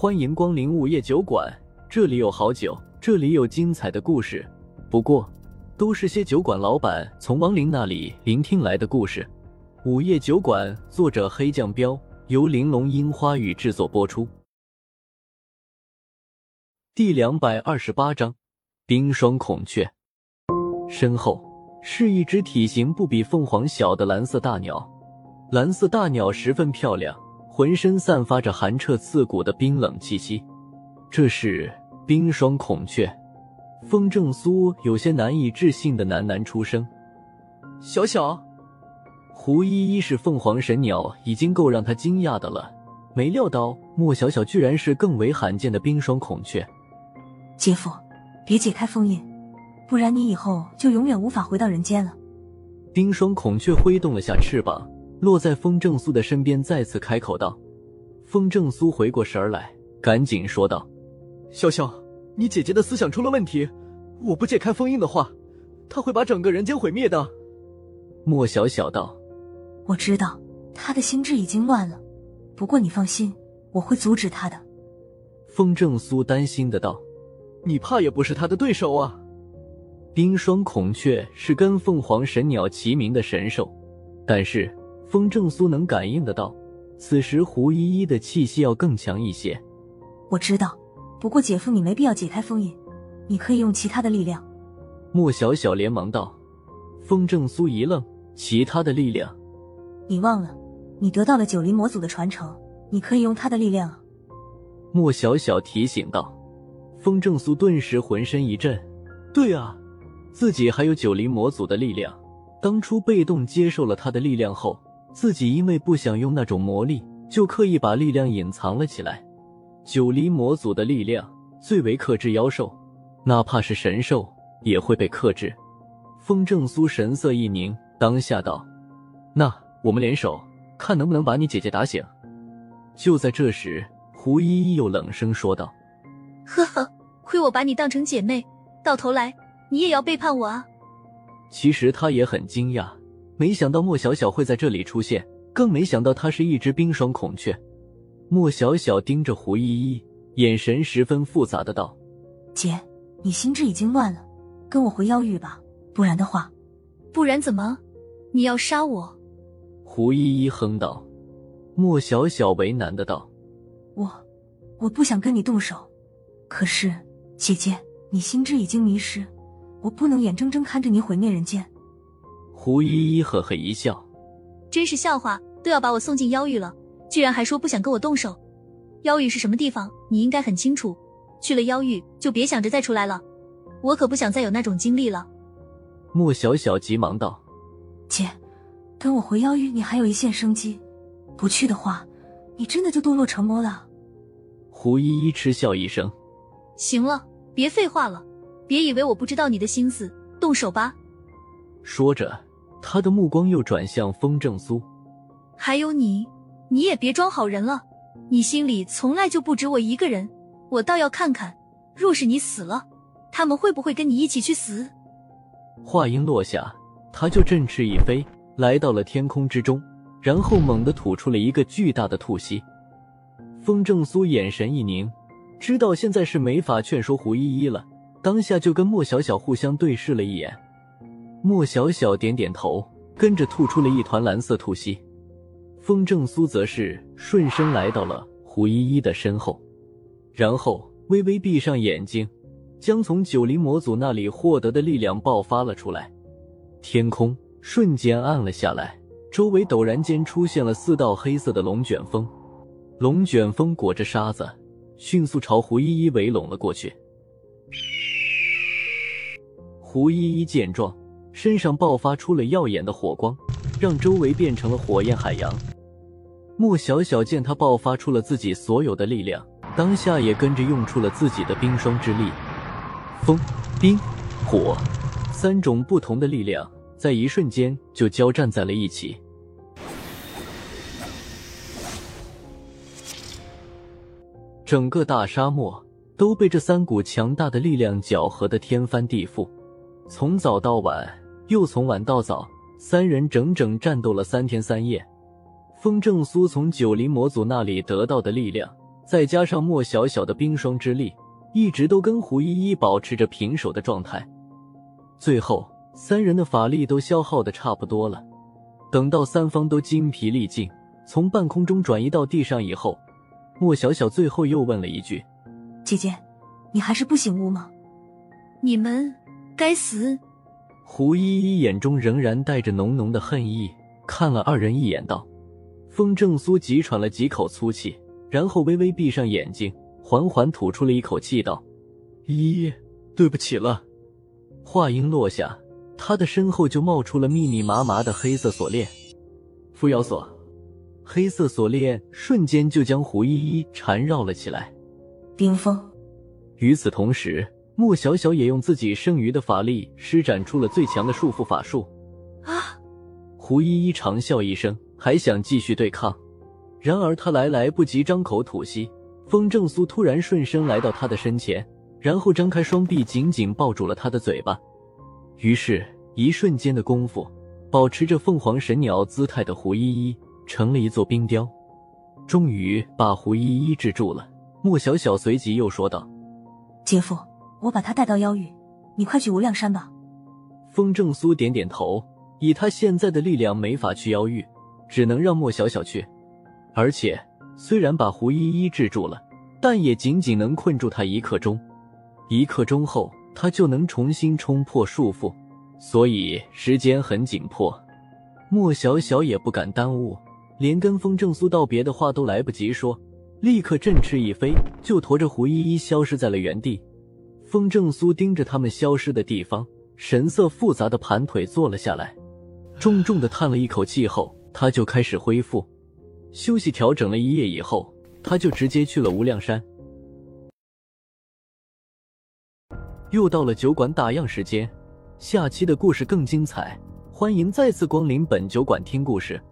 欢迎光临午夜酒馆，这里有好酒，这里有精彩的故事。不过，都是些酒馆老板从亡灵那里聆听来的故事。午夜酒馆，作者黑酱标，由玲珑樱花雨制作播出。第两百二十八章，冰霜孔雀。身后是一只体型不比凤凰小的蓝色大鸟，蓝色大鸟十分漂亮。浑身散发着寒彻刺骨的冰冷气息，这是冰霜孔雀。风正苏有些难以置信的喃喃出声：“小小。”胡依依是凤凰神鸟，已经够让他惊讶的了。没料到莫小小居然是更为罕见的冰霜孔雀。姐夫，别解开封印，不然你以后就永远无法回到人间了。冰霜孔雀挥动了下翅膀。落在风正苏的身边，再次开口道：“风正苏回过神来，赶紧说道：‘小小，你姐姐的思想出了问题，我不解开封印的话，她会把整个人间毁灭的。’莫小小道：‘我知道，她的心智已经乱了，不过你放心，我会阻止她的。’风正苏担心的道：‘你怕也不是她的对手啊。’冰霜孔雀是跟凤凰神鸟齐名的神兽，但是。”风正苏能感应得到，此时胡依依的气息要更强一些。我知道，不过姐夫你没必要解开封印，你可以用其他的力量。莫小小连忙道。风正苏一愣，其他的力量？你忘了，你得到了九黎魔祖的传承，你可以用他的力量。莫小小提醒道。风正苏顿时浑身一震，对啊，自己还有九黎魔祖的力量，当初被动接受了他的力量后。自己因为不想用那种魔力，就刻意把力量隐藏了起来。九黎魔祖的力量最为克制妖兽，哪怕是神兽也会被克制。风正苏神色一凝，当下道：“那我们联手，看能不能把你姐姐打醒。”就在这时，胡依依又冷声说道：“呵呵，亏我把你当成姐妹，到头来你也要背叛我啊！”其实他也很惊讶。没想到莫小小会在这里出现，更没想到她是一只冰霜孔雀。莫小小盯着胡依依，眼神十分复杂的道：“姐，你心智已经乱了，跟我回妖域吧，不然的话，不然怎么？你要杀我？”胡依依哼道。莫小小为难的道：“我，我不想跟你动手，可是姐姐，你心智已经迷失，我不能眼睁睁看着你毁灭人间。”胡依依呵呵一笑，真是笑话，都要把我送进妖域了，居然还说不想跟我动手。妖域是什么地方？你应该很清楚。去了妖域就别想着再出来了，我可不想再有那种经历了。莫小小急忙道：“姐，跟我回妖域，你还有一线生机。不去的话，你真的就堕落成魔了。”胡依依嗤笑一声：“行了，别废话了，别以为我不知道你的心思，动手吧。”说着。他的目光又转向风正苏，还有你，你也别装好人了，你心里从来就不止我一个人，我倒要看看，若是你死了，他们会不会跟你一起去死？话音落下，他就振翅一飞，来到了天空之中，然后猛地吐出了一个巨大的吐息。风正苏眼神一凝，知道现在是没法劝说胡依依了，当下就跟莫小小互相对视了一眼。莫小小点点头，跟着吐出了一团蓝色吐息。风正苏则是顺身来到了胡依依的身后，然后微微闭上眼睛，将从九黎魔祖那里获得的力量爆发了出来。天空瞬间暗了下来，周围陡然间出现了四道黑色的龙卷风，龙卷风裹着沙子，迅速朝胡依依围拢了过去。胡依依见状。身上爆发出了耀眼的火光，让周围变成了火焰海洋。莫小小见他爆发出了自己所有的力量，当下也跟着用出了自己的冰霜之力。风、冰、火三种不同的力量在一瞬间就交战在了一起，整个大沙漠都被这三股强大的力量搅和的天翻地覆，从早到晚。又从晚到早，三人整整战斗了三天三夜。风正苏从九黎魔祖那里得到的力量，再加上莫小小的冰霜之力，一直都跟胡依依保持着平手的状态。最后，三人的法力都消耗的差不多了。等到三方都精疲力尽，从半空中转移到地上以后，莫小小最后又问了一句：“姐姐，你还是不醒悟吗？”你们该死！胡依依眼中仍然带着浓浓的恨意，看了二人一眼，道：“风正苏急喘了几口粗气，然后微微闭上眼睛，缓缓吐出了一口气，道：‘依依，对不起了。’话音落下。”他的身后就冒出了密密麻麻的黑色锁链，扶摇锁，黑色锁链瞬间就将胡依依缠绕了起来。冰封。与此同时，莫小小也用自己剩余的法力施展出了最强的束缚法术。啊！胡依依长笑一声，还想继续对抗，然而他来来不及张口吐息，风正苏突然顺身来到他的身前，然后张开双臂紧紧抱住了他的嘴巴。于是，一瞬间的功夫，保持着凤凰神鸟姿态的胡依依成了一座冰雕，终于把胡依依制住了。莫小小随即又说道：“姐夫，我把他带到妖域，你快去无量山吧。”风正苏点点头，以他现在的力量没法去妖域，只能让莫小小去。而且，虽然把胡依依制住了，但也仅仅能困住他一刻钟。一刻钟后。他就能重新冲破束缚，所以时间很紧迫。莫小小也不敢耽误，连跟风正苏道别的话都来不及说，立刻振翅一飞，就驮着胡依依消失在了原地。风正苏盯着他们消失的地方，神色复杂的盘腿坐了下来，重重的叹了一口气后，他就开始恢复休息，调整了一夜以后，他就直接去了无量山。又到了酒馆打烊时间，下期的故事更精彩，欢迎再次光临本酒馆听故事。